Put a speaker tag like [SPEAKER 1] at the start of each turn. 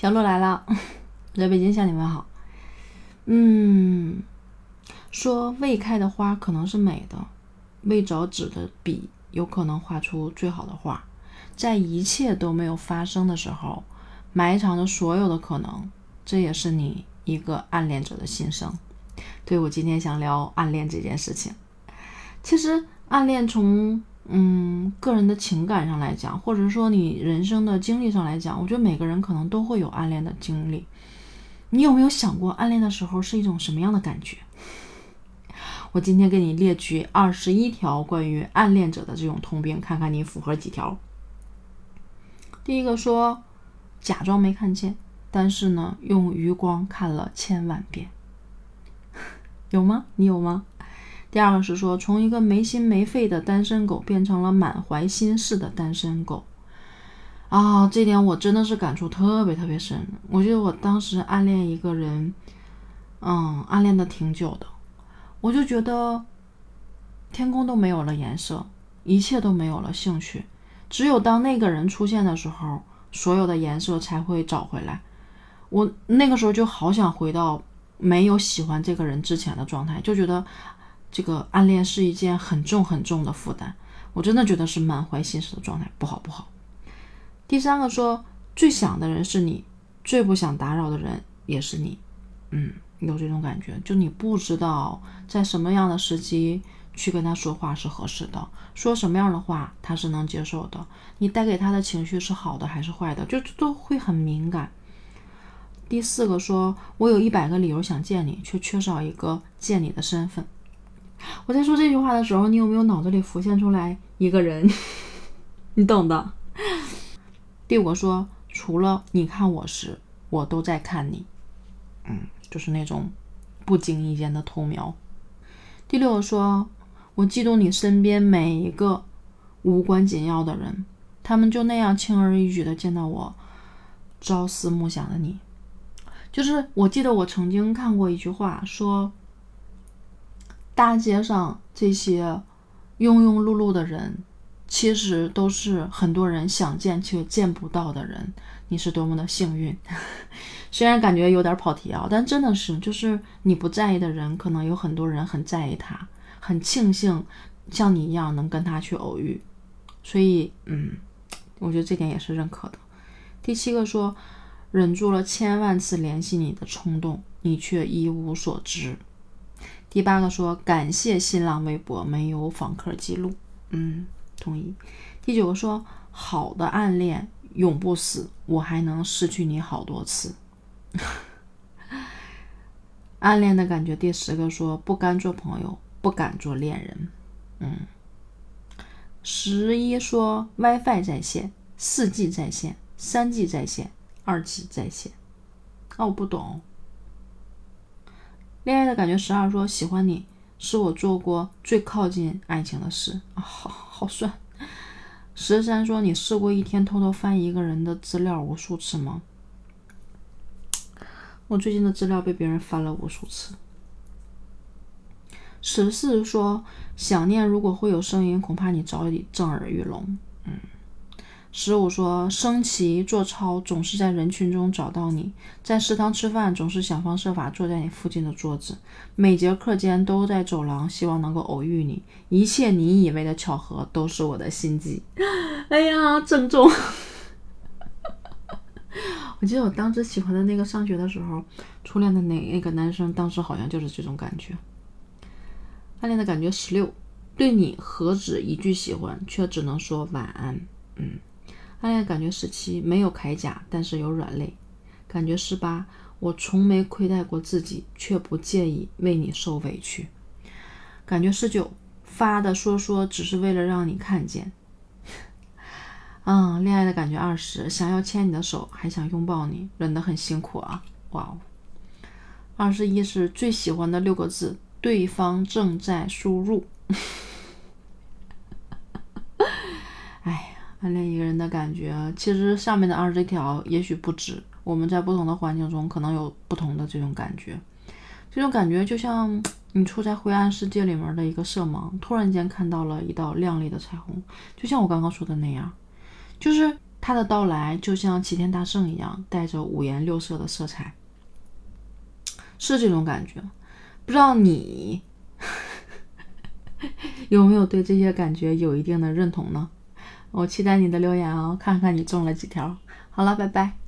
[SPEAKER 1] 小鹿来了，我在北京向你们好。嗯，说未开的花可能是美的，未着纸的笔有可能画出最好的画。在一切都没有发生的时候，埋藏着所有的可能。这也是你一个暗恋者的心声。对我今天想聊暗恋这件事情。其实暗恋从嗯，个人的情感上来讲，或者说你人生的经历上来讲，我觉得每个人可能都会有暗恋的经历。你有没有想过，暗恋的时候是一种什么样的感觉？我今天给你列举二十一条关于暗恋者的这种通病，看看你符合几条。第一个说，假装没看见，但是呢，用余光看了千万遍，有吗？你有吗？第二个是说，从一个没心没肺的单身狗变成了满怀心事的单身狗啊！这点我真的是感触特别特别深。我觉得我当时暗恋一个人，嗯，暗恋的挺久的，我就觉得天空都没有了颜色，一切都没有了兴趣，只有当那个人出现的时候，所有的颜色才会找回来。我那个时候就好想回到没有喜欢这个人之前的状态，就觉得。这个暗恋是一件很重很重的负担，我真的觉得是满怀心事的状态，不好不好。第三个说，最想的人是你，最不想打扰的人也是你，嗯，有这种感觉，就你不知道在什么样的时机去跟他说话是合适的，说什么样的话他是能接受的，你带给他的情绪是好的还是坏的，就都会很敏感。第四个说，我有一百个理由想见你，却缺少一个见你的身份。我在说这句话的时候，你有没有脑子里浮现出来一个人？你懂的。第五个说，除了你看我时，我都在看你。嗯，就是那种不经意间的偷瞄。第六个说，我嫉妒你身边每一个无关紧要的人，他们就那样轻而易举的见到我朝思暮想的你。就是我记得我曾经看过一句话说。大街上这些庸庸碌碌的人，其实都是很多人想见却见不到的人。你是多么的幸运！虽然感觉有点跑题啊，但真的是，就是你不在意的人，可能有很多人很在意他，很庆幸像你一样能跟他去偶遇。所以，嗯，我觉得这点也是认可的。第七个说，忍住了千万次联系你的冲动，你却一无所知。第八个说感谢新浪微博没有访客记录，嗯，同意。第九个说好的暗恋永不死，我还能失去你好多次。暗恋的感觉。第十个说不甘做朋友，不敢做恋人，嗯。十一说 WiFi 在线，四 G 在线，三 G 在线，二 G 在线。啊，我不懂。恋爱的感觉，十二说喜欢你是我做过最靠近爱情的事啊，好好酸。十三说你试过一天偷偷翻一个人的资料无数次吗？我最近的资料被别人翻了无数次。十四说想念如果会有声音，恐怕你早已震耳欲聋。嗯。十五说，升旗做操总是在人群中找到你，在食堂吃饭总是想方设法坐在你附近的桌子，每节课间都在走廊，希望能够偶遇你。一切你以为的巧合都是我的心机。哎呀，郑重。我记得我当时喜欢的那个上学的时候，初恋的那那个男生，当时好像就是这种感觉。暗恋的感觉十六，对你何止一句喜欢，却只能说晚安。嗯。暗恋感觉十七没有铠甲，但是有软肋。感觉十八，我从没亏待过自己，却不介意为你受委屈。感觉十九，发的说说只是为了让你看见。嗯，恋爱的感觉二十，想要牵你的手，还想拥抱你，忍得很辛苦啊！哇哦。二十一是最喜欢的六个字，对方正在输入。暗恋一个人的感觉，其实上面的二十条也许不止。我们在不同的环境中，可能有不同的这种感觉。这种感觉就像你处在灰暗世界里面的一个色盲，突然间看到了一道亮丽的彩虹。就像我刚刚说的那样，就是他的到来就像齐天大圣一样，带着五颜六色的色彩，是这种感觉。不知道你 有没有对这些感觉有一定的认同呢？我期待你的留言哦看看你中了几条。好了拜拜。